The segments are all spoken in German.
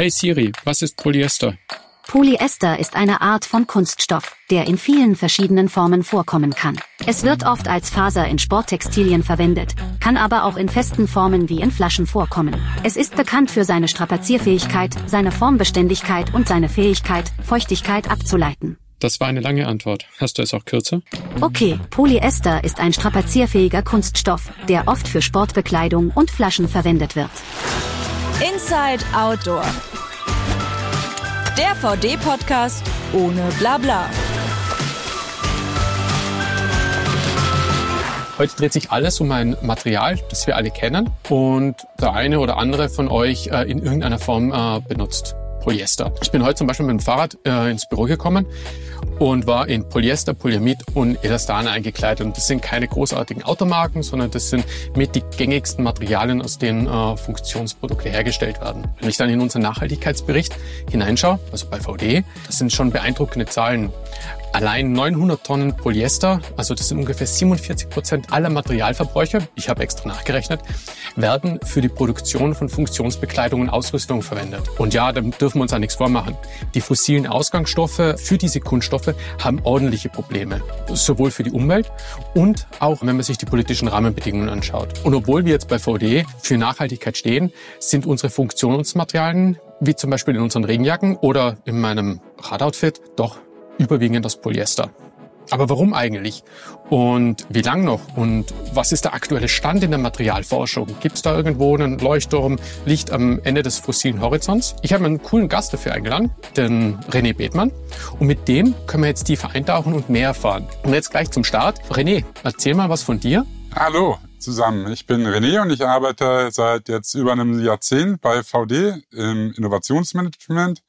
Hey Siri, was ist Polyester? Polyester ist eine Art von Kunststoff, der in vielen verschiedenen Formen vorkommen kann. Es wird oft als Faser in Sporttextilien verwendet, kann aber auch in festen Formen wie in Flaschen vorkommen. Es ist bekannt für seine Strapazierfähigkeit, seine Formbeständigkeit und seine Fähigkeit, Feuchtigkeit abzuleiten. Das war eine lange Antwort. Hast du es auch kürzer? Okay, Polyester ist ein strapazierfähiger Kunststoff, der oft für Sportbekleidung und Flaschen verwendet wird. Inside Outdoor. Der VD-Podcast ohne Blabla. Heute dreht sich alles um ein Material, das wir alle kennen und der eine oder andere von euch äh, in irgendeiner Form äh, benutzt. Polyester. Ich bin heute zum Beispiel mit dem Fahrrad äh, ins Büro gekommen und war in Polyester, Polyamid und Elastan eingekleidet. Und das sind keine großartigen Automarken, sondern das sind mit die gängigsten Materialien, aus denen äh, Funktionsprodukte hergestellt werden. Wenn ich dann in unseren Nachhaltigkeitsbericht hineinschaue, also bei VD, das sind schon beeindruckende Zahlen. Allein 900 Tonnen Polyester, also das sind ungefähr 47 Prozent aller Materialverbräuche, ich habe extra nachgerechnet, werden für die Produktion von Funktionsbekleidung und Ausrüstung verwendet. Und ja, da dürfen wir uns auch nichts vormachen. Die fossilen Ausgangsstoffe für diese Kunststoffe haben ordentliche Probleme, sowohl für die Umwelt und auch, wenn man sich die politischen Rahmenbedingungen anschaut. Und obwohl wir jetzt bei VD für Nachhaltigkeit stehen, sind unsere Funktionsmaterialien, wie zum Beispiel in unseren Regenjacken oder in meinem Radoutfit, doch überwiegend aus Polyester. Aber warum eigentlich? Und wie lang noch? Und was ist der aktuelle Stand in der Materialforschung? Gibt es da irgendwo einen Leuchtturm, Licht am Ende des fossilen Horizonts? Ich habe einen coolen Gast dafür eingeladen, den René Bethmann. Und mit dem können wir jetzt tiefer eintauchen und mehr erfahren. Und jetzt gleich zum Start. René, erzähl mal was von dir. Hallo zusammen. Ich bin René und ich arbeite seit jetzt über einem Jahrzehnt bei VD im Innovationsmanagement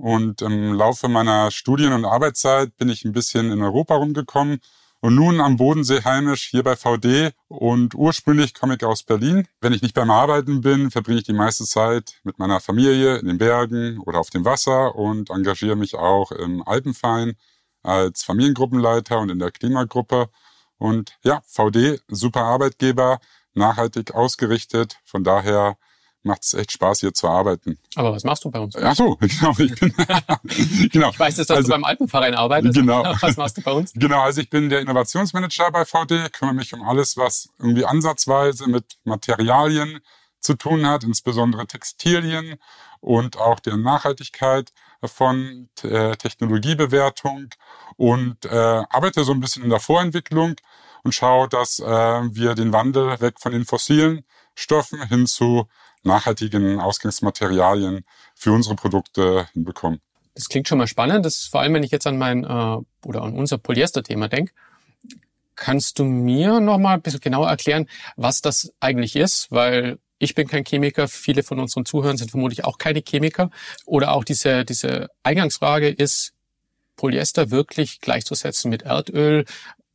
und im Laufe meiner Studien- und Arbeitszeit bin ich ein bisschen in Europa rumgekommen und nun am Bodensee heimisch hier bei VD und ursprünglich komme ich aus Berlin. Wenn ich nicht beim Arbeiten bin, verbringe ich die meiste Zeit mit meiner Familie in den Bergen oder auf dem Wasser und engagiere mich auch im Alpenverein als Familiengruppenleiter und in der Klimagruppe. Und ja, VD, super Arbeitgeber, nachhaltig ausgerichtet. Von daher macht es echt Spaß, hier zu arbeiten. Aber was machst du bei uns? Ach so, genau. Ich, bin, genau. ich weiß jetzt, dass also, du beim Alpenverein arbeitest. Genau. Was machst du bei uns? Genau, also ich bin der Innovationsmanager bei VD, kümmere mich um alles, was irgendwie ansatzweise mit Materialien zu tun hat, insbesondere Textilien und auch der Nachhaltigkeit von äh, Technologiebewertung und äh, arbeite so ein bisschen in der Vorentwicklung und schaue, dass äh, wir den Wandel weg von den fossilen Stoffen hin zu nachhaltigen Ausgangsmaterialien für unsere Produkte hinbekommen. Das klingt schon mal spannend. Das ist vor allem, wenn ich jetzt an mein äh, oder an unser Polyester-Thema denke. Kannst du mir noch mal ein bisschen genauer erklären, was das eigentlich ist? Weil ich bin kein Chemiker, viele von unseren Zuhörern sind vermutlich auch keine Chemiker. Oder auch diese, diese Eingangsfrage ist, Polyester wirklich gleichzusetzen mit Erdöl?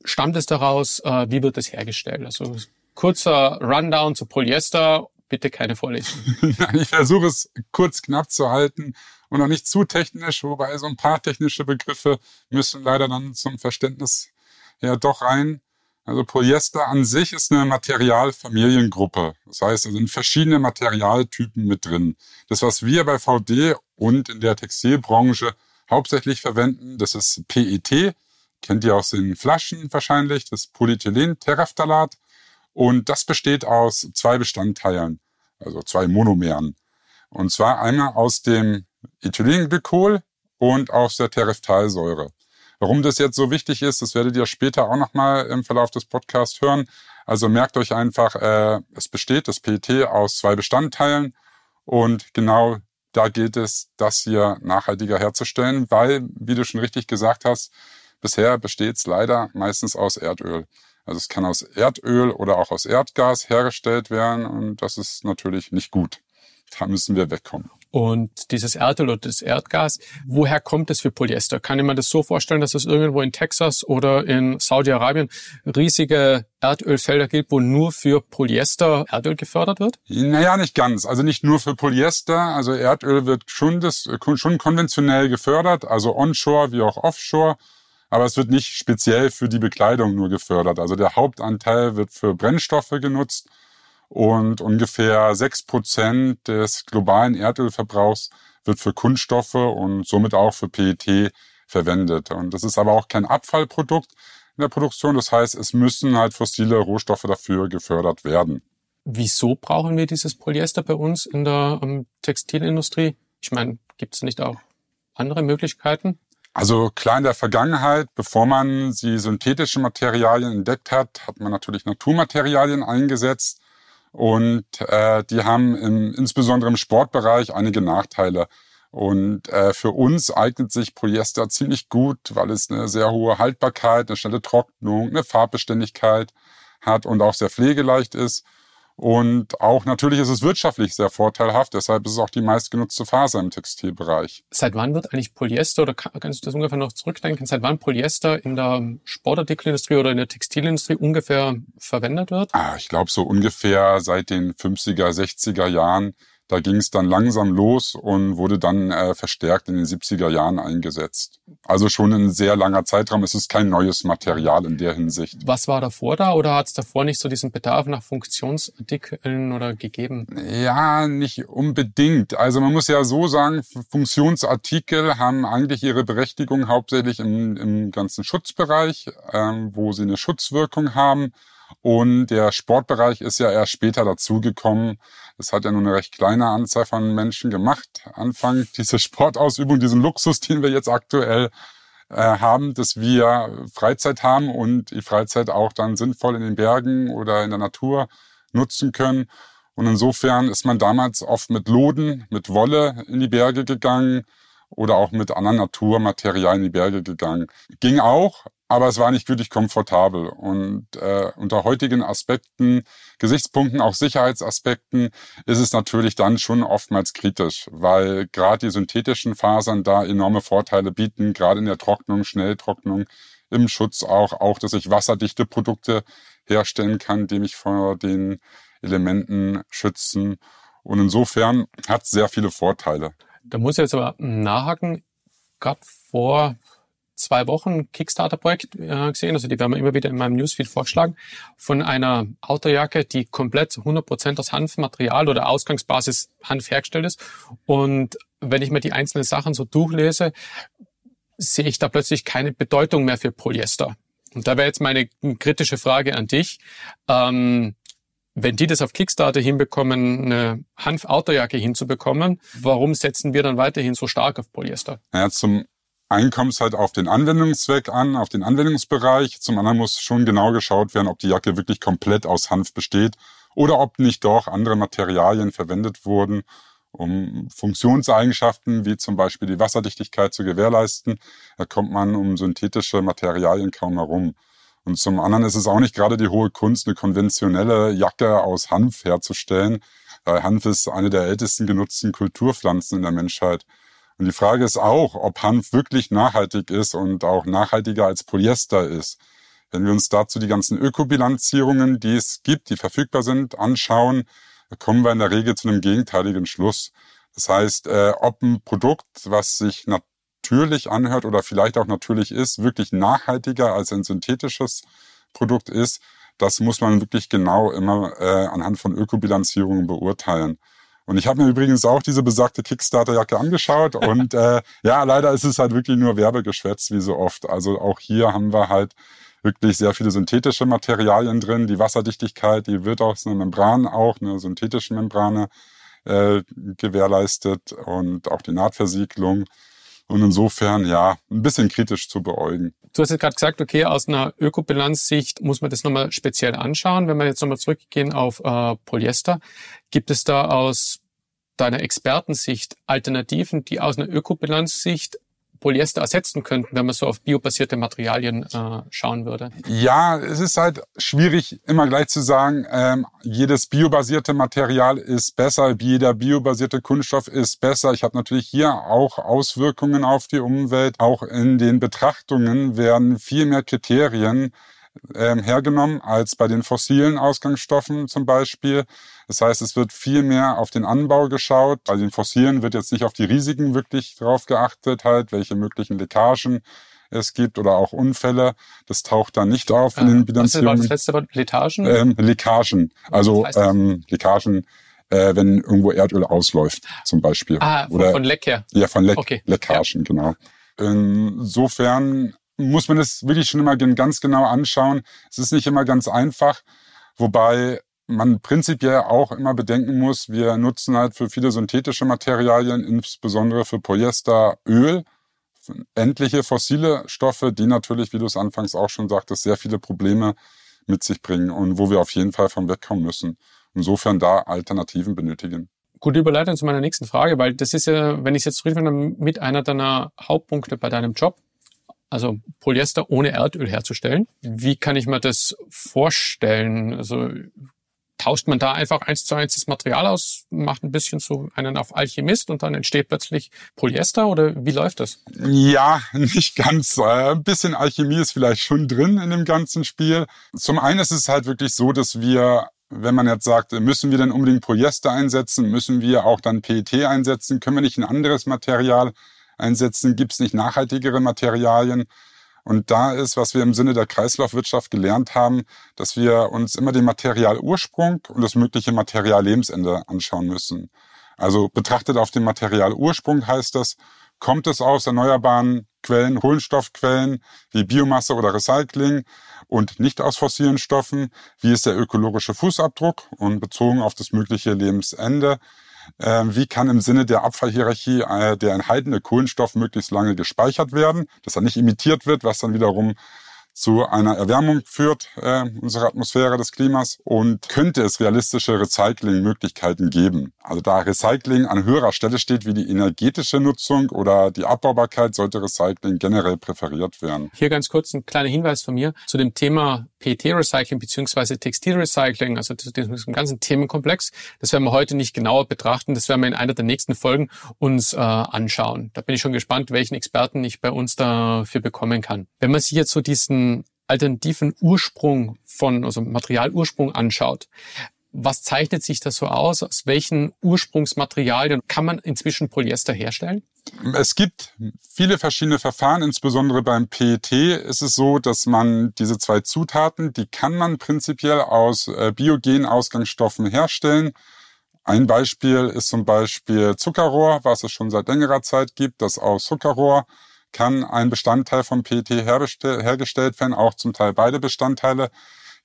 Stammt es daraus? Äh, wie wird das hergestellt? Also kurzer Rundown zu Polyester bitte keine Vorlesung. ich versuche es kurz knapp zu halten und auch nicht zu technisch, wobei so ein paar technische Begriffe müssen leider dann zum Verständnis ja doch rein. Also Polyester an sich ist eine Materialfamiliengruppe. Das heißt, es sind verschiedene Materialtypen mit drin. Das, was wir bei VD und in der Textilbranche hauptsächlich verwenden, das ist PET. Kennt ihr aus den Flaschen wahrscheinlich, das Polyethylen Terephthalat. Und das besteht aus zwei Bestandteilen, also zwei Monomeren. Und zwar einmal aus dem Ethylenglykol und aus der Terephthalsäure. Warum das jetzt so wichtig ist, das werdet ihr später auch nochmal im Verlauf des Podcasts hören. Also merkt euch einfach, äh, es besteht das PET aus zwei Bestandteilen und genau da gilt es, das hier nachhaltiger herzustellen, weil, wie du schon richtig gesagt hast, bisher besteht es leider meistens aus Erdöl. Also es kann aus Erdöl oder auch aus Erdgas hergestellt werden und das ist natürlich nicht gut. Da müssen wir wegkommen. Und dieses Erdöl oder das Erdgas, woher kommt es für Polyester? Kann ich mir das so vorstellen, dass es irgendwo in Texas oder in Saudi-Arabien riesige Erdölfelder gibt, wo nur für Polyester Erdöl gefördert wird? Naja, nicht ganz. Also nicht nur für Polyester. Also Erdöl wird schon, das, schon konventionell gefördert, also onshore wie auch offshore aber es wird nicht speziell für die Bekleidung nur gefördert. Also der Hauptanteil wird für Brennstoffe genutzt und ungefähr sechs Prozent des globalen Erdölverbrauchs wird für Kunststoffe und somit auch für PET verwendet. Und das ist aber auch kein Abfallprodukt in der Produktion. Das heißt, es müssen halt fossile Rohstoffe dafür gefördert werden. Wieso brauchen wir dieses Polyester bei uns in der ähm, Textilindustrie? Ich meine, gibt es nicht auch andere Möglichkeiten? Also klar in der Vergangenheit, bevor man die synthetischen Materialien entdeckt hat, hat man natürlich Naturmaterialien eingesetzt und äh, die haben im, insbesondere im Sportbereich einige Nachteile. Und äh, für uns eignet sich Polyester ziemlich gut, weil es eine sehr hohe Haltbarkeit, eine schnelle Trocknung, eine Farbbeständigkeit hat und auch sehr pflegeleicht ist. Und auch natürlich ist es wirtschaftlich sehr vorteilhaft, deshalb ist es auch die meistgenutzte Faser im Textilbereich. Seit wann wird eigentlich Polyester, oder kannst du das ungefähr noch zurückdenken, seit wann Polyester in der Sportartikelindustrie oder in der Textilindustrie ungefähr verwendet wird? Ah, ich glaube so ungefähr seit den 50er, 60er Jahren da ging es dann langsam los und wurde dann äh, verstärkt in den 70er Jahren eingesetzt. Also schon ein sehr langer Zeitraum. Es ist kein neues Material in der Hinsicht. Was war davor da oder hat es davor nicht so diesen Bedarf nach Funktionsartikeln oder gegeben? Ja, nicht unbedingt. Also man muss ja so sagen, Funktionsartikel haben eigentlich ihre Berechtigung hauptsächlich im, im ganzen Schutzbereich, ähm, wo sie eine Schutzwirkung haben. Und der Sportbereich ist ja erst später dazugekommen. Es hat ja nur eine recht kleine Anzahl von Menschen gemacht. Anfang diese Sportausübung, diesen Luxus, den wir jetzt aktuell äh, haben, dass wir Freizeit haben und die Freizeit auch dann sinnvoll in den Bergen oder in der Natur nutzen können. Und insofern ist man damals oft mit Loden, mit Wolle in die Berge gegangen oder auch mit anderen Naturmaterialien in die Berge gegangen. Ging auch, aber es war nicht wirklich komfortabel. Und äh, unter heutigen Aspekten, Gesichtspunkten, auch Sicherheitsaspekten, ist es natürlich dann schon oftmals kritisch, weil gerade die synthetischen Fasern da enorme Vorteile bieten, gerade in der Trocknung, Schnelltrocknung, im Schutz auch, auch, dass ich wasserdichte Produkte herstellen kann, die mich vor den Elementen schützen. Und insofern hat es sehr viele Vorteile. Da muss ich jetzt aber nachhaken. Gerade vor zwei Wochen Kickstarter-Projekt äh, gesehen, also die werden wir immer wieder in meinem Newsfeed vorschlagen, von einer Autojacke, die komplett 100% aus Hanfmaterial oder Ausgangsbasis Hanf hergestellt ist. Und wenn ich mir die einzelnen Sachen so durchlese, sehe ich da plötzlich keine Bedeutung mehr für Polyester. Und da wäre jetzt meine kritische Frage an dich. Ähm, wenn die das auf Kickstarter hinbekommen, eine Hanf-Autojacke hinzubekommen, warum setzen wir dann weiterhin so stark auf Polyester? Ja, zum einen kommt es halt auf den Anwendungszweck an, auf den Anwendungsbereich. Zum anderen muss schon genau geschaut werden, ob die Jacke wirklich komplett aus Hanf besteht oder ob nicht doch andere Materialien verwendet wurden, um Funktionseigenschaften wie zum Beispiel die Wasserdichtigkeit zu gewährleisten. Da kommt man um synthetische Materialien kaum herum. Und zum anderen ist es auch nicht gerade die hohe Kunst, eine konventionelle Jacke aus Hanf herzustellen. Weil Hanf ist eine der ältesten genutzten Kulturpflanzen in der Menschheit. Und die Frage ist auch, ob Hanf wirklich nachhaltig ist und auch nachhaltiger als Polyester ist. Wenn wir uns dazu die ganzen Ökobilanzierungen, die es gibt, die verfügbar sind, anschauen, kommen wir in der Regel zu einem gegenteiligen Schluss. Das heißt, äh, ob ein Produkt, was sich natürlich anhört oder vielleicht auch natürlich ist, wirklich nachhaltiger als ein synthetisches Produkt ist, das muss man wirklich genau immer äh, anhand von Ökobilanzierungen beurteilen. Und ich habe mir übrigens auch diese besagte Kickstarter-Jacke angeschaut und äh, ja, leider ist es halt wirklich nur Werbegeschwätz, wie so oft. Also auch hier haben wir halt wirklich sehr viele synthetische Materialien drin. Die Wasserdichtigkeit, die wird aus einer Membran auch, einer synthetischen Membrane äh, gewährleistet und auch die Nahtversiegelung. Und insofern, ja, ein bisschen kritisch zu beäugen. Du hast jetzt gerade gesagt, okay, aus einer Ökobilanzsicht muss man das nochmal speziell anschauen. Wenn wir jetzt nochmal zurückgehen auf äh, Polyester, gibt es da aus deiner Expertensicht Alternativen, die aus einer Ökobilanzsicht Polyester ersetzen könnten, wenn man so auf biobasierte Materialien äh, schauen würde? Ja, es ist halt schwierig, immer gleich zu sagen, ähm, jedes biobasierte Material ist besser, jeder biobasierte Kunststoff ist besser. Ich habe natürlich hier auch Auswirkungen auf die Umwelt. Auch in den Betrachtungen werden viel mehr Kriterien ähm, hergenommen als bei den fossilen Ausgangsstoffen zum Beispiel. Das heißt, es wird viel mehr auf den Anbau geschaut. Bei den fossilen wird jetzt nicht auf die Risiken wirklich drauf geachtet, halt, welche möglichen Leckagen es gibt oder auch Unfälle. Das taucht da nicht auf in Äh, den Was Bilanzierungen. war das letzte Wort? Letagen? Ähm, Leckagen. Also ähm, Leckagen, äh, wenn irgendwo Erdöl ausläuft, zum Beispiel. ah, von, Oder von Leck her. ja, von Leck, Okay, Leckagen, genau. Insofern muss man es wirklich schon immer ganz genau anschauen. Es ist nicht immer ganz einfach, wobei man prinzipiell auch immer bedenken muss, wir nutzen halt für viele synthetische Materialien, insbesondere für Polyester, Öl, endliche fossile Stoffe, die natürlich, wie du es anfangs auch schon sagtest, sehr viele Probleme mit sich bringen und wo wir auf jeden Fall von wegkommen müssen. Insofern da Alternativen benötigen. Gute Überleitung zu meiner nächsten Frage, weil das ist ja, wenn ich es jetzt richtig finde, mit einer deiner Hauptpunkte bei deinem Job, also Polyester ohne Erdöl herzustellen. Wie kann ich mir das vorstellen? Also tauscht man da einfach eins zu eins das Material aus, macht ein bisschen so einen auf Alchemist und dann entsteht plötzlich Polyester oder wie läuft das? Ja, nicht ganz. Äh, Ein bisschen Alchemie ist vielleicht schon drin in dem ganzen Spiel. Zum einen ist es halt wirklich so, dass wir, wenn man jetzt sagt, müssen wir denn unbedingt Polyester einsetzen, müssen wir auch dann PET einsetzen, können wir nicht ein anderes Material einsetzen, gibt es nicht nachhaltigere Materialien? Und da ist, was wir im Sinne der Kreislaufwirtschaft gelernt haben, dass wir uns immer den Materialursprung und das mögliche Materiallebensende anschauen müssen. Also betrachtet auf den Materialursprung heißt das, kommt es aus erneuerbaren Quellen, Kohlenstoffquellen wie Biomasse oder Recycling und nicht aus fossilen Stoffen? Wie ist der ökologische Fußabdruck und bezogen auf das mögliche Lebensende? Äh, wie kann im Sinne der Abfallhierarchie äh, der enthaltene Kohlenstoff möglichst lange gespeichert werden, dass er nicht emittiert wird, was dann wiederum zu einer Erwärmung führt äh, unserer Atmosphäre des Klimas und könnte es realistische Recyclingmöglichkeiten geben. Also da Recycling an höherer Stelle steht wie die energetische Nutzung oder die Abbaubarkeit, sollte Recycling generell präferiert werden. Hier ganz kurz ein kleiner Hinweis von mir zu dem Thema PET-Recycling beziehungsweise Textilrecycling, also zu diesem ganzen Themenkomplex. Das werden wir heute nicht genauer betrachten. Das werden wir in einer der nächsten Folgen uns äh, anschauen. Da bin ich schon gespannt, welchen Experten ich bei uns dafür bekommen kann. Wenn man sich jetzt so diesen alternativen Ursprung von, also Materialursprung anschaut, was zeichnet sich das so aus? Aus welchen Ursprungsmaterialien kann man inzwischen Polyester herstellen? Es gibt viele verschiedene Verfahren, insbesondere beim PET ist es so, dass man diese zwei Zutaten, die kann man prinzipiell aus äh, biogenen Ausgangsstoffen herstellen. Ein Beispiel ist zum Beispiel Zuckerrohr, was es schon seit längerer Zeit gibt. Das aus Zuckerrohr kann ein Bestandteil vom PET hergestellt werden, auch zum Teil beide Bestandteile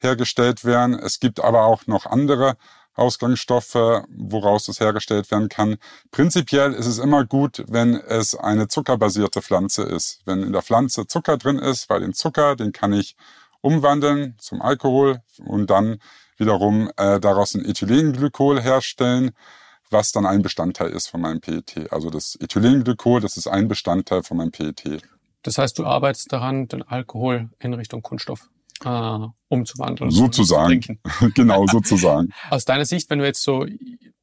hergestellt werden. Es gibt aber auch noch andere Ausgangsstoffe, woraus es hergestellt werden kann. Prinzipiell ist es immer gut, wenn es eine zuckerbasierte Pflanze ist. Wenn in der Pflanze Zucker drin ist, weil den Zucker, den kann ich umwandeln zum Alkohol und dann wiederum äh, daraus ein Ethylenglykol herstellen, was dann ein Bestandteil ist von meinem PET. Also das Ethylenglykol, das ist ein Bestandteil von meinem PET. Das heißt, du arbeitest daran, den Alkohol in Richtung Kunststoff äh, umzuwandeln. Sozusagen. genau, sozusagen. Aus deiner Sicht, wenn du jetzt so,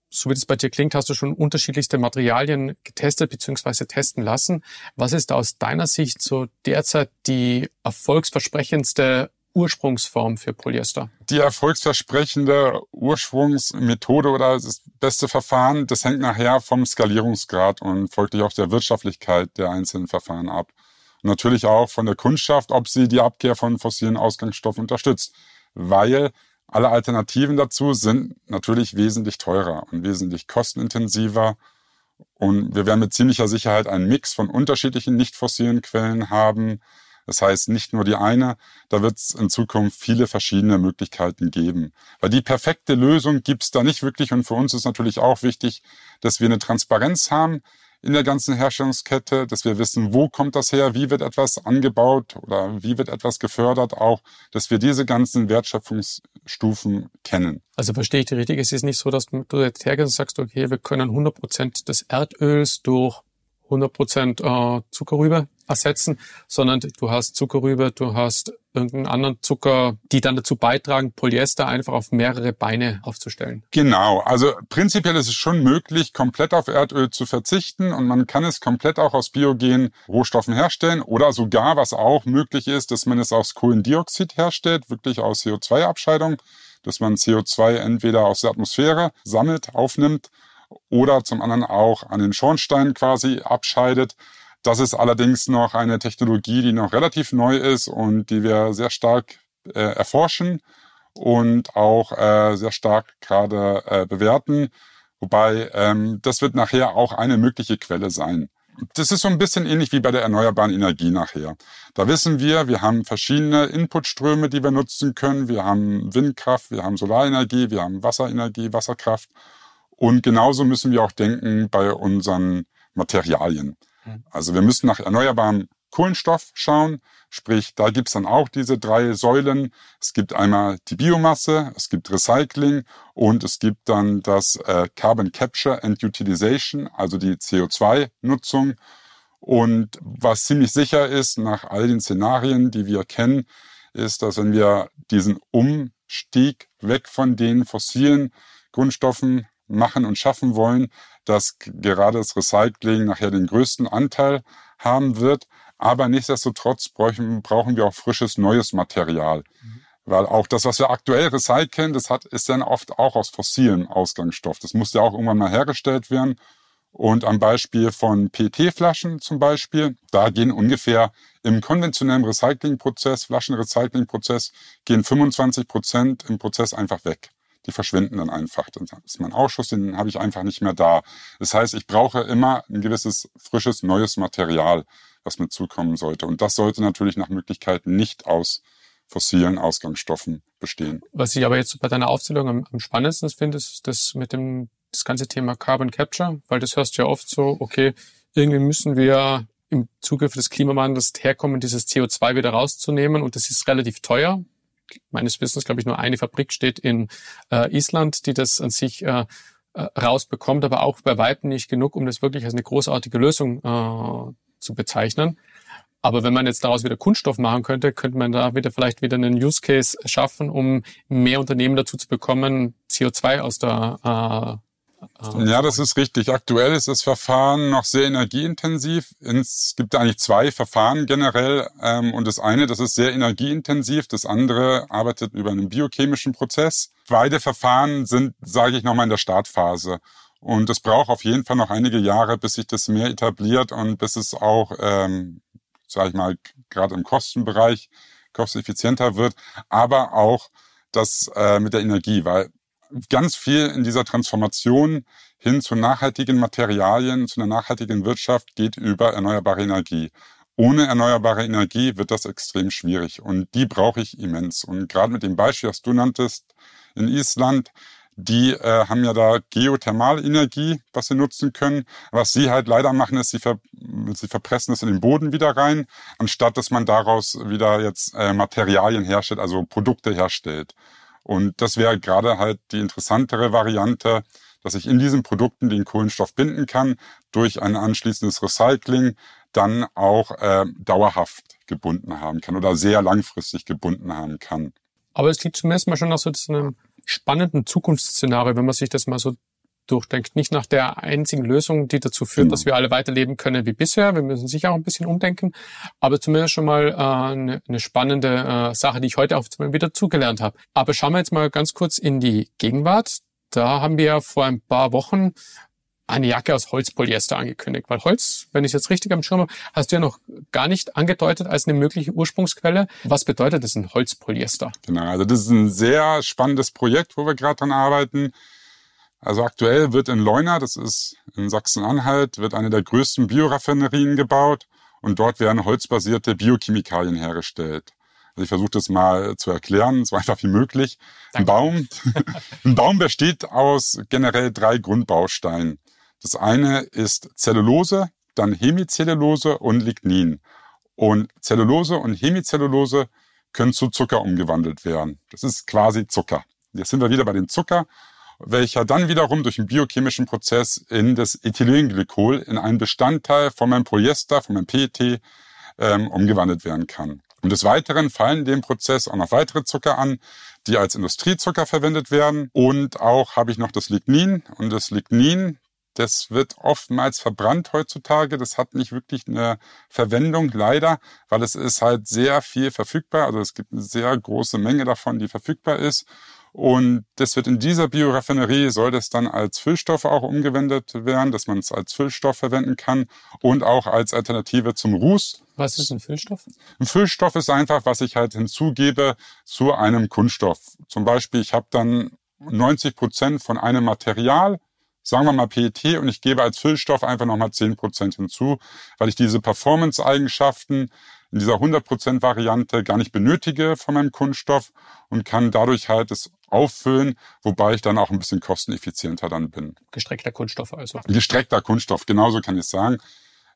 so wie das bei dir klingt, hast du schon unterschiedlichste Materialien getestet bzw. testen lassen. Was ist da aus deiner Sicht so derzeit die erfolgsversprechendste Ursprungsform für Polyester? Die erfolgsversprechende Ursprungsmethode oder das beste Verfahren, das hängt nachher vom Skalierungsgrad und folglich auch der Wirtschaftlichkeit der einzelnen Verfahren ab. Und natürlich auch von der Kundschaft, ob sie die Abkehr von fossilen Ausgangsstoffen unterstützt. Weil alle Alternativen dazu sind natürlich wesentlich teurer und wesentlich kostenintensiver. Und wir werden mit ziemlicher Sicherheit einen Mix von unterschiedlichen nicht fossilen Quellen haben. Das heißt, nicht nur die eine, da wird es in Zukunft viele verschiedene Möglichkeiten geben. Weil die perfekte Lösung gibt's da nicht wirklich. Und für uns ist natürlich auch wichtig, dass wir eine Transparenz haben in der ganzen Herstellungskette, dass wir wissen, wo kommt das her, wie wird etwas angebaut oder wie wird etwas gefördert, auch, dass wir diese ganzen Wertschöpfungsstufen kennen. Also verstehe ich dich richtig, es ist nicht so, dass du jetzt hergehst und sagst, okay, wir können 100 Prozent des Erdöls durch 100 Prozent äh, Zuckerrübe ersetzen, sondern du hast Zuckerrübe, du hast irgendeinen anderen Zucker, die dann dazu beitragen, Polyester einfach auf mehrere Beine aufzustellen. Genau, also prinzipiell ist es schon möglich, komplett auf Erdöl zu verzichten und man kann es komplett auch aus biogenen Rohstoffen herstellen oder sogar, was auch möglich ist, dass man es aus Kohlendioxid herstellt, wirklich aus CO2-Abscheidung, dass man CO2 entweder aus der Atmosphäre sammelt, aufnimmt oder zum anderen auch an den Schornstein quasi abscheidet. Das ist allerdings noch eine Technologie, die noch relativ neu ist und die wir sehr stark äh, erforschen und auch äh, sehr stark gerade äh, bewerten. Wobei ähm, das wird nachher auch eine mögliche Quelle sein. Das ist so ein bisschen ähnlich wie bei der erneuerbaren Energie nachher. Da wissen wir, wir haben verschiedene Inputströme, die wir nutzen können. Wir haben Windkraft, wir haben Solarenergie, wir haben Wasserenergie, Wasserkraft. Und genauso müssen wir auch denken bei unseren Materialien. Mhm. Also wir müssen nach erneuerbarem Kohlenstoff schauen. Sprich, da gibt's dann auch diese drei Säulen. Es gibt einmal die Biomasse, es gibt Recycling und es gibt dann das äh, Carbon Capture and Utilization, also die CO2-Nutzung. Und was ziemlich sicher ist, nach all den Szenarien, die wir kennen, ist, dass wenn wir diesen Umstieg weg von den fossilen Grundstoffen machen und schaffen wollen, dass gerade das Recycling nachher den größten Anteil haben wird. Aber nichtsdestotrotz brauchen, brauchen wir auch frisches, neues Material. Mhm. Weil auch das, was wir aktuell recyceln, das hat, ist dann oft auch aus fossilem Ausgangsstoff. Das muss ja auch irgendwann mal hergestellt werden. Und am Beispiel von PET-Flaschen zum Beispiel, da gehen ungefähr im konventionellen Recyclingprozess, Flaschenrecyclingprozess, gehen 25 Prozent im Prozess einfach weg. Die verschwinden dann einfach. Dann ist mein Ausschuss, den habe ich einfach nicht mehr da. Das heißt, ich brauche immer ein gewisses frisches, neues Material was mit zukommen sollte. Und das sollte natürlich nach Möglichkeit nicht aus fossilen Ausgangsstoffen bestehen. Was ich aber jetzt bei deiner Aufzählung am, am spannendsten finde, ist das mit dem das ganze Thema Carbon Capture, weil das hörst du ja oft so, okay, irgendwie müssen wir im Zuge des Klimawandels herkommen, dieses CO2 wieder rauszunehmen und das ist relativ teuer. Meines Wissens, glaube ich, nur eine Fabrik steht in äh, Island, die das an sich äh, äh rausbekommt, aber auch bei Weitem nicht genug, um das wirklich als eine großartige Lösung äh, zu bezeichnen. Aber wenn man jetzt daraus wieder Kunststoff machen könnte, könnte man da wieder vielleicht wieder einen Use Case schaffen, um mehr Unternehmen dazu zu bekommen, CO2 aus der äh, ja, das ist richtig. Aktuell ist das Verfahren noch sehr energieintensiv. Es gibt eigentlich zwei Verfahren generell. Ähm, und das eine, das ist sehr energieintensiv. Das andere arbeitet über einen biochemischen Prozess. Beide Verfahren sind, sage ich nochmal, in der Startphase. Und es braucht auf jeden Fall noch einige Jahre, bis sich das mehr etabliert und bis es auch, ähm, sage ich mal, gerade im Kostenbereich kosteneffizienter wird, aber auch das äh, mit der Energie, weil ganz viel in dieser Transformation hin zu nachhaltigen Materialien, zu einer nachhaltigen Wirtschaft geht über erneuerbare Energie. Ohne erneuerbare Energie wird das extrem schwierig und die brauche ich immens. Und gerade mit dem Beispiel, das du nanntest, in Island, die äh, haben ja da Geothermalenergie, was sie nutzen können. Was sie halt leider machen, ist, sie, ver sie verpressen es in den Boden wieder rein, anstatt dass man daraus wieder jetzt äh, Materialien herstellt, also Produkte herstellt. Und das wäre gerade halt die interessantere Variante, dass ich in diesen Produkten den Kohlenstoff binden kann, durch ein anschließendes Recycling dann auch äh, dauerhaft gebunden haben kann oder sehr langfristig gebunden haben kann. Aber es klingt zumindest mal schon nach so einem spannenden Zukunftsszenario, wenn man sich das mal so durchdenkt. Nicht nach der einzigen Lösung, die dazu führt, genau. dass wir alle weiterleben können wie bisher. Wir müssen sicher auch ein bisschen umdenken, aber zumindest schon mal äh, eine, eine spannende äh, Sache, die ich heute auch wieder zugelernt habe. Aber schauen wir jetzt mal ganz kurz in die Gegenwart. Da haben wir ja vor ein paar Wochen eine Jacke aus Holzpolyester angekündigt. Weil Holz, wenn ich jetzt richtig am Schirm habe, hast du ja noch gar nicht angedeutet als eine mögliche Ursprungsquelle. Was bedeutet das ein Holzpolyester? Genau, also das ist ein sehr spannendes Projekt, wo wir gerade dran arbeiten. Also aktuell wird in Leuna, das ist in Sachsen-Anhalt, wird eine der größten Bioraffinerien gebaut und dort werden holzbasierte Biochemikalien hergestellt. Also ich versuche das mal zu erklären, so einfach wie möglich. Ein Baum, ein Baum besteht aus generell drei Grundbausteinen. Das eine ist Zellulose, dann Hemicellulose und Lignin. Und Zellulose und Hemicellulose können zu Zucker umgewandelt werden. Das ist quasi Zucker. Jetzt sind wir wieder bei dem Zucker, welcher dann wiederum durch einen biochemischen Prozess in das Ethylenglycol, in einen Bestandteil von meinem Polyester, von meinem PET, ähm, umgewandelt werden kann. Und des Weiteren fallen dem Prozess auch noch weitere Zucker an, die als Industriezucker verwendet werden. Und auch habe ich noch das Lignin. Und das Lignin, das wird oftmals verbrannt heutzutage. Das hat nicht wirklich eine Verwendung, leider, weil es ist halt sehr viel verfügbar. Also es gibt eine sehr große Menge davon, die verfügbar ist. Und das wird in dieser Bioraffinerie, soll das dann als Füllstoff auch umgewendet werden, dass man es als Füllstoff verwenden kann und auch als Alternative zum Ruß. Was ist ein Füllstoff? Ein Füllstoff ist einfach, was ich halt hinzugebe zu einem Kunststoff. Zum Beispiel, ich habe dann 90 Prozent von einem Material, sagen wir mal PET, und ich gebe als Füllstoff einfach nochmal 10 Prozent hinzu, weil ich diese Performance-Eigenschaften in dieser 100% Variante gar nicht benötige von meinem Kunststoff und kann dadurch halt es auffüllen, wobei ich dann auch ein bisschen kosteneffizienter dann bin. Gestreckter Kunststoff also. Gestreckter Kunststoff, genauso kann ich sagen.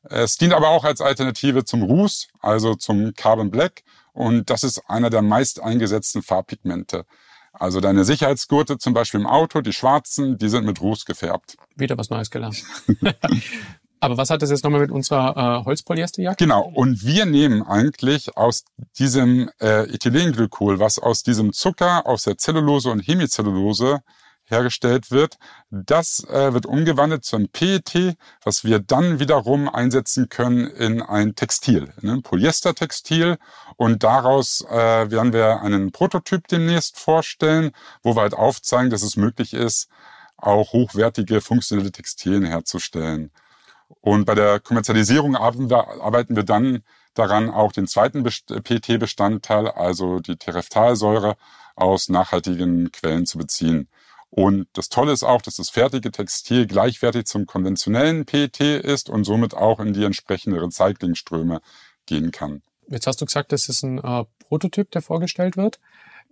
Es dient aber auch als Alternative zum Ruß, also zum Carbon Black. Und das ist einer der meist eingesetzten Farbpigmente. Also deine Sicherheitsgurte zum Beispiel im Auto, die schwarzen, die sind mit Ruß gefärbt. Wieder was Neues gelernt. Aber was hat das jetzt nochmal mit unserer äh, Holzpolyesterjacke? Genau. Und wir nehmen eigentlich aus diesem äh, Ethylenglykol, was aus diesem Zucker, aus der Zellulose und Hemicellulose hergestellt wird, das äh, wird umgewandelt zu einem PET, was wir dann wiederum einsetzen können in ein Textil, in ein Polyestertextil. Und daraus äh, werden wir einen Prototyp demnächst vorstellen, wo wir halt aufzeigen, dass es möglich ist, auch hochwertige funktionelle Textilien herzustellen. Und bei der Kommerzialisierung arbeiten wir dann daran, auch den zweiten PT-Bestandteil, also die Tereftalsäure, aus nachhaltigen Quellen zu beziehen. Und das Tolle ist auch, dass das fertige Textil gleichwertig zum konventionellen PET ist und somit auch in die entsprechende Recyclingströme gehen kann. Jetzt hast du gesagt, das ist ein äh, Prototyp, der vorgestellt wird.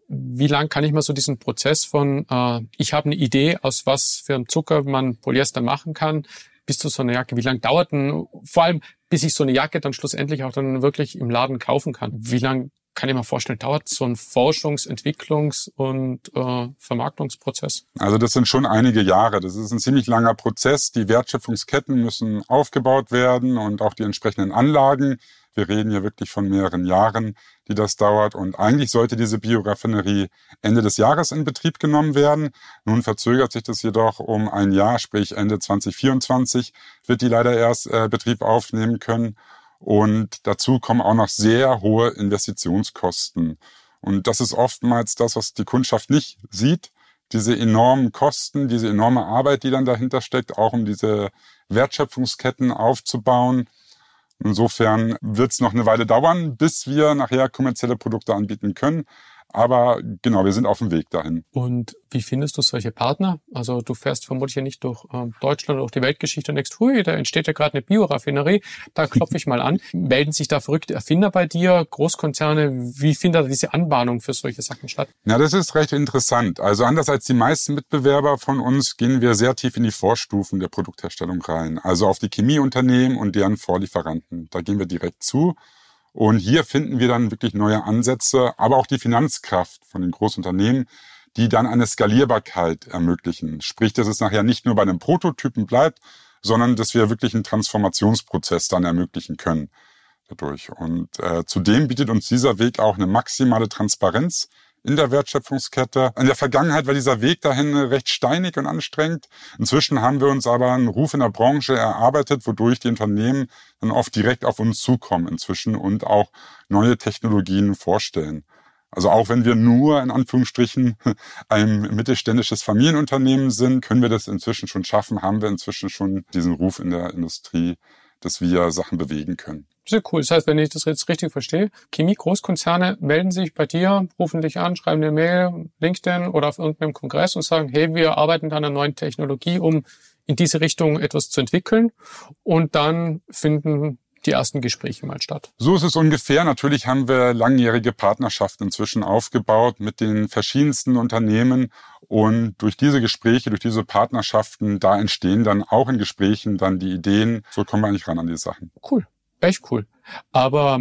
Wie lang kann ich mal so diesen Prozess von, äh, ich habe eine Idee, aus was für einem Zucker man Polyester machen kann, bis zu so einer Jacke? Wie lange dauert denn, vor allem, bis ich so eine Jacke dann schlussendlich auch dann wirklich im Laden kaufen kann? Wie lange kann ich mir vorstellen, dauert so ein Forschungs-, Entwicklungs- und äh, Vermarktungsprozess? Also das sind schon einige Jahre. Das ist ein ziemlich langer Prozess. Die Wertschöpfungsketten müssen aufgebaut werden und auch die entsprechenden Anlagen. Wir reden hier wirklich von mehreren Jahren, die das dauert. Und eigentlich sollte diese Bioraffinerie Ende des Jahres in Betrieb genommen werden. Nun verzögert sich das jedoch um ein Jahr, sprich Ende 2024 wird die leider erst äh, Betrieb aufnehmen können. Und dazu kommen auch noch sehr hohe Investitionskosten. Und das ist oftmals das, was die Kundschaft nicht sieht. Diese enormen Kosten, diese enorme Arbeit, die dann dahinter steckt, auch um diese Wertschöpfungsketten aufzubauen. Insofern wird es noch eine Weile dauern, bis wir nachher kommerzielle Produkte anbieten können. Aber genau, wir sind auf dem Weg dahin. Und wie findest du solche Partner? Also du fährst vermutlich ja nicht durch äh, Deutschland oder durch die Weltgeschichte und denkst, hui, da entsteht ja gerade eine Bioraffinerie, da klopfe ich mal an. Melden sich da verrückte Erfinder bei dir, Großkonzerne? Wie findet diese Anbahnung für solche Sachen statt? Ja, das ist recht interessant. Also anders als die meisten Mitbewerber von uns gehen wir sehr tief in die Vorstufen der Produktherstellung rein. Also auf die Chemieunternehmen und deren Vorlieferanten. Da gehen wir direkt zu und hier finden wir dann wirklich neue Ansätze, aber auch die Finanzkraft von den Großunternehmen, die dann eine Skalierbarkeit ermöglichen. Sprich, dass es nachher nicht nur bei einem Prototypen bleibt, sondern dass wir wirklich einen Transformationsprozess dann ermöglichen können dadurch. Und äh, zudem bietet uns dieser Weg auch eine maximale Transparenz in der Wertschöpfungskette. In der Vergangenheit war dieser Weg dahin recht steinig und anstrengend. Inzwischen haben wir uns aber einen Ruf in der Branche erarbeitet, wodurch die Unternehmen dann oft direkt auf uns zukommen inzwischen und auch neue Technologien vorstellen. Also auch wenn wir nur in Anführungsstrichen ein mittelständisches Familienunternehmen sind, können wir das inzwischen schon schaffen, haben wir inzwischen schon diesen Ruf in der Industrie, dass wir Sachen bewegen können. Sehr cool. Das heißt, wenn ich das jetzt richtig verstehe, Chemie-Großkonzerne melden sich bei dir, rufen dich an, schreiben eine Mail, LinkedIn oder auf irgendeinem Kongress und sagen, hey, wir arbeiten an einer neuen Technologie, um in diese Richtung etwas zu entwickeln. Und dann finden die ersten Gespräche mal statt. So ist es ungefähr. Natürlich haben wir langjährige Partnerschaften inzwischen aufgebaut mit den verschiedensten Unternehmen. Und durch diese Gespräche, durch diese Partnerschaften, da entstehen dann auch in Gesprächen dann die Ideen. So kommen wir eigentlich ran an die Sachen. Cool echt cool. Aber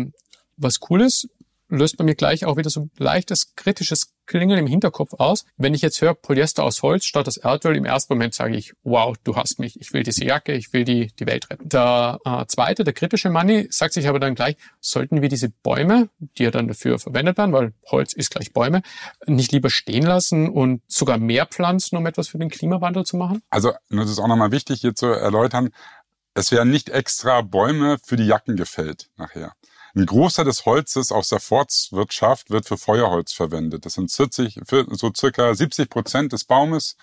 was cool ist, löst bei mir gleich auch wieder so ein leichtes kritisches Klingeln im Hinterkopf aus. Wenn ich jetzt höre Polyester aus Holz statt aus Erdöl, im ersten Moment sage ich, wow, du hast mich, ich will diese Jacke, ich will die, die Welt retten. Der äh, zweite, der kritische Money, sagt sich aber dann gleich, sollten wir diese Bäume, die ja dann dafür verwendet werden, weil Holz ist gleich Bäume, nicht lieber stehen lassen und sogar mehr pflanzen, um etwas für den Klimawandel zu machen? Also, das ist auch nochmal wichtig hier zu erläutern, es werden nicht extra Bäume für die Jacken gefällt nachher. Ein Großteil des Holzes aus der Forstwirtschaft wird für Feuerholz verwendet. Das sind 40, so circa 70 Prozent des Baumes.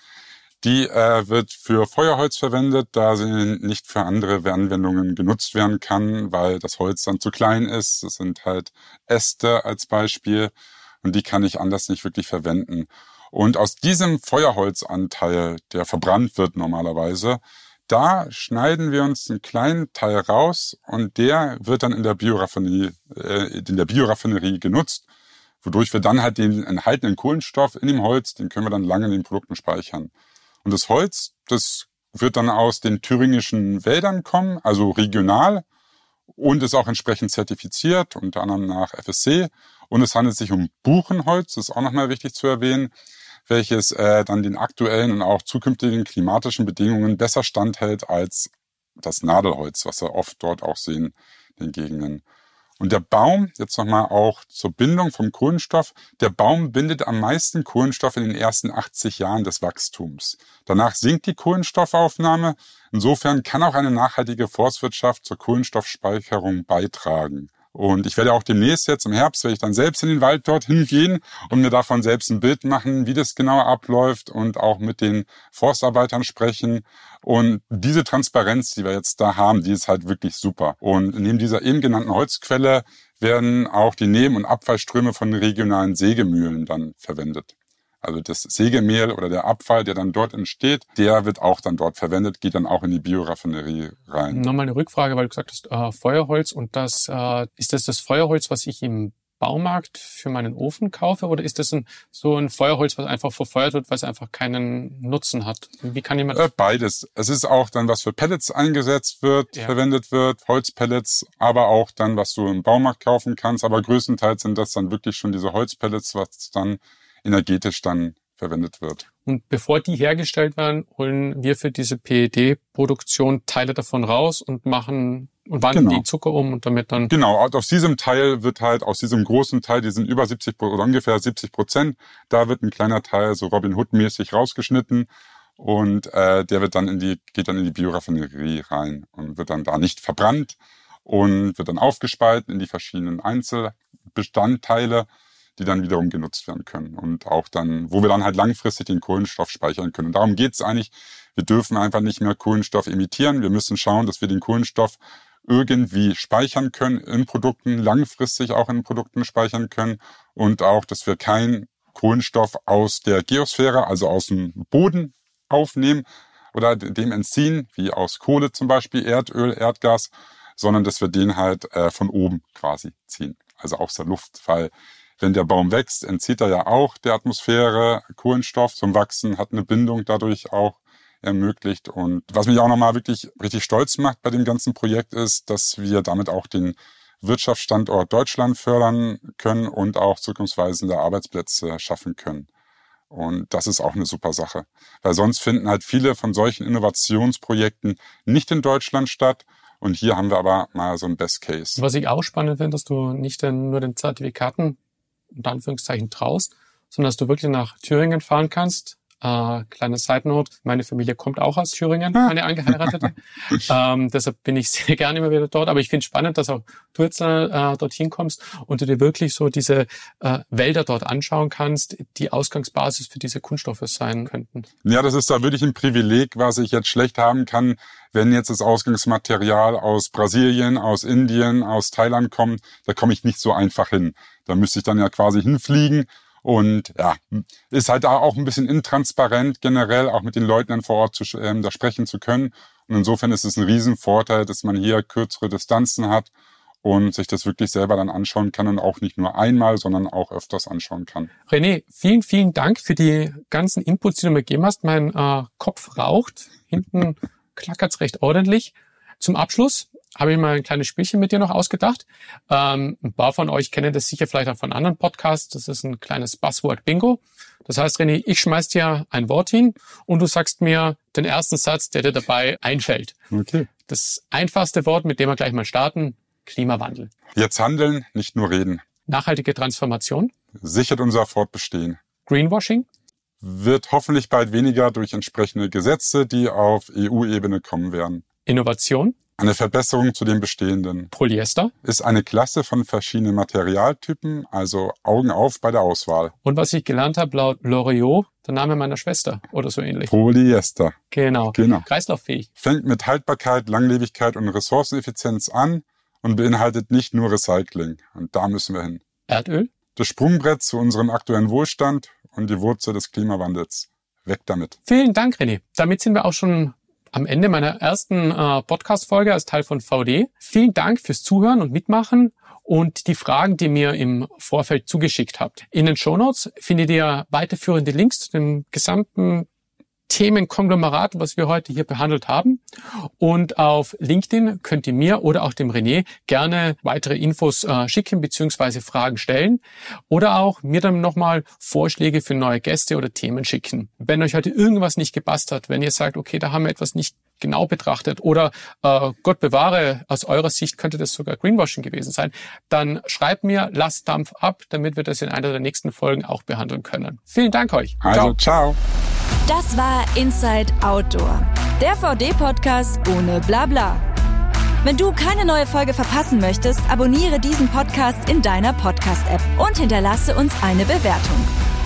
Die äh, wird für Feuerholz verwendet, da sie nicht für andere Anwendungen genutzt werden kann, weil das Holz dann zu klein ist. Das sind halt Äste als Beispiel und die kann ich anders nicht wirklich verwenden. Und aus diesem Feuerholzanteil, der verbrannt wird normalerweise, da schneiden wir uns einen kleinen Teil raus und der wird dann in der Bioraffinerie, äh, in der Bioraffinerie genutzt, wodurch wir dann halt den enthaltenen Kohlenstoff in dem Holz, den können wir dann lange in den Produkten speichern. Und das Holz, das wird dann aus den thüringischen Wäldern kommen, also regional und ist auch entsprechend zertifiziert, unter anderem nach FSC. Und es handelt sich um Buchenholz, das ist auch nochmal wichtig zu erwähnen welches äh, dann den aktuellen und auch zukünftigen klimatischen Bedingungen besser standhält als das Nadelholz, was wir oft dort auch sehen in den Gegenden. Und der Baum, jetzt nochmal auch zur Bindung vom Kohlenstoff, der Baum bindet am meisten Kohlenstoff in den ersten 80 Jahren des Wachstums. Danach sinkt die Kohlenstoffaufnahme. Insofern kann auch eine nachhaltige Forstwirtschaft zur Kohlenstoffspeicherung beitragen. Und ich werde auch demnächst jetzt im Herbst, werde ich dann selbst in den Wald dorthin gehen und mir davon selbst ein Bild machen, wie das genau abläuft und auch mit den Forstarbeitern sprechen. Und diese Transparenz, die wir jetzt da haben, die ist halt wirklich super. Und neben dieser eben genannten Holzquelle werden auch die Neben- und Abfallströme von regionalen Sägemühlen dann verwendet. Also das Sägemehl oder der Abfall, der dann dort entsteht, der wird auch dann dort verwendet, geht dann auch in die Bioraffinerie rein. Nochmal eine Rückfrage, weil du gesagt hast, äh, Feuerholz und das, äh, ist das das Feuerholz, was ich im Baumarkt für meinen Ofen kaufe oder ist das ein, so ein Feuerholz, was einfach verfeuert wird, weil es einfach keinen Nutzen hat? Wie kann jemand äh, Beides. Es ist auch dann, was für Pellets eingesetzt wird, ja. verwendet wird, Holzpellets, aber auch dann, was du im Baumarkt kaufen kannst. Aber größtenteils sind das dann wirklich schon diese Holzpellets, was dann energetisch dann verwendet wird. Und bevor die hergestellt werden, holen wir für diese PED-Produktion Teile davon raus und machen und wandeln genau. die Zucker um und damit dann. Genau, aus diesem Teil wird halt, aus diesem großen Teil, die sind über 70% oder ungefähr 70 Prozent, da wird ein kleiner Teil so Robin Hood-mäßig rausgeschnitten und äh, der wird dann in die, geht dann in die Bioraffinerie rein und wird dann da nicht verbrannt und wird dann aufgespalten in die verschiedenen Einzelbestandteile die dann wiederum genutzt werden können und auch dann, wo wir dann halt langfristig den Kohlenstoff speichern können. Und darum geht es eigentlich. Wir dürfen einfach nicht mehr Kohlenstoff emittieren. Wir müssen schauen, dass wir den Kohlenstoff irgendwie speichern können in Produkten, langfristig auch in Produkten speichern können und auch, dass wir keinen Kohlenstoff aus der Geosphäre, also aus dem Boden aufnehmen oder dem entziehen, wie aus Kohle zum Beispiel, Erdöl, Erdgas, sondern dass wir den halt äh, von oben quasi ziehen, also aus der Luft, weil wenn der Baum wächst, entzieht er ja auch der Atmosphäre Kohlenstoff zum Wachsen, hat eine Bindung dadurch auch ermöglicht. Und was mich auch nochmal wirklich richtig stolz macht bei dem ganzen Projekt ist, dass wir damit auch den Wirtschaftsstandort Deutschland fördern können und auch zukunftsweisende Arbeitsplätze schaffen können. Und das ist auch eine super Sache. Weil sonst finden halt viele von solchen Innovationsprojekten nicht in Deutschland statt. Und hier haben wir aber mal so ein Best Case. Was ich auch spannend finde, dass du nicht nur den Zertifikaten unter Anführungszeichen traust, sondern dass du wirklich nach Thüringen fahren kannst. Äh, kleine Side Note, meine Familie kommt auch aus Thüringen, ah. meine Angeheiratete. ähm, deshalb bin ich sehr gerne immer wieder dort. Aber ich finde spannend, dass auch du jetzt äh, dorthin kommst und du dir wirklich so diese äh, Wälder dort anschauen kannst, die Ausgangsbasis für diese Kunststoffe sein könnten. Ja, das ist da wirklich ein Privileg, was ich jetzt schlecht haben kann, wenn jetzt das Ausgangsmaterial aus Brasilien, aus Indien, aus Thailand kommt. Da komme ich nicht so einfach hin. Da müsste ich dann ja quasi hinfliegen. Und ja, ist halt auch ein bisschen intransparent generell, auch mit den Leuten dann vor Ort zu, ähm, da sprechen zu können. Und insofern ist es ein Riesenvorteil, dass man hier kürzere Distanzen hat und sich das wirklich selber dann anschauen kann und auch nicht nur einmal, sondern auch öfters anschauen kann. René, vielen, vielen Dank für die ganzen Inputs, die du mir gegeben hast. Mein äh, Kopf raucht, hinten klackert's recht ordentlich. Zum Abschluss habe ich mal ein kleines Spielchen mit dir noch ausgedacht. Ähm, ein paar von euch kennen das sicher vielleicht auch von anderen Podcasts. Das ist ein kleines Buzzword-Bingo. Das heißt, René, ich schmeiß dir ein Wort hin und du sagst mir den ersten Satz, der dir dabei einfällt. Okay. Das einfachste Wort, mit dem wir gleich mal starten, Klimawandel. Jetzt handeln, nicht nur reden. Nachhaltige Transformation. Sichert unser Fortbestehen. Greenwashing. Wird hoffentlich bald weniger durch entsprechende Gesetze, die auf EU-Ebene kommen werden. Innovation Eine Verbesserung zu den bestehenden. Polyester. Ist eine Klasse von verschiedenen Materialtypen, also Augen auf bei der Auswahl. Und was ich gelernt habe, laut Loriot, der Name meiner Schwester oder so ähnlich. Polyester. Genau. Genau. Kreislauffähig. Fängt mit Haltbarkeit, Langlebigkeit und Ressourceneffizienz an und beinhaltet nicht nur Recycling. Und da müssen wir hin. Erdöl. Das Sprungbrett zu unserem aktuellen Wohlstand und die Wurzel des Klimawandels. Weg damit. Vielen Dank, René. Damit sind wir auch schon am Ende meiner ersten äh, Podcast-Folge als Teil von VD. Vielen Dank fürs Zuhören und Mitmachen und die Fragen, die ihr mir im Vorfeld zugeschickt habt. In den Shownotes findet ihr weiterführende Links zu dem gesamten Themenkonglomerat, was wir heute hier behandelt haben. Und auf LinkedIn könnt ihr mir oder auch dem René gerne weitere Infos äh, schicken bzw. Fragen stellen oder auch mir dann nochmal Vorschläge für neue Gäste oder Themen schicken. Wenn euch heute irgendwas nicht gepasst hat, wenn ihr sagt, okay, da haben wir etwas nicht genau betrachtet oder äh, Gott bewahre, aus eurer Sicht könnte das sogar Greenwashing gewesen sein, dann schreibt mir, lasst Dampf ab, damit wir das in einer der nächsten Folgen auch behandeln können. Vielen Dank euch. Also, ciao. Das war Inside Outdoor, der VD-Podcast ohne Blabla. Wenn du keine neue Folge verpassen möchtest, abonniere diesen Podcast in deiner Podcast-App und hinterlasse uns eine Bewertung.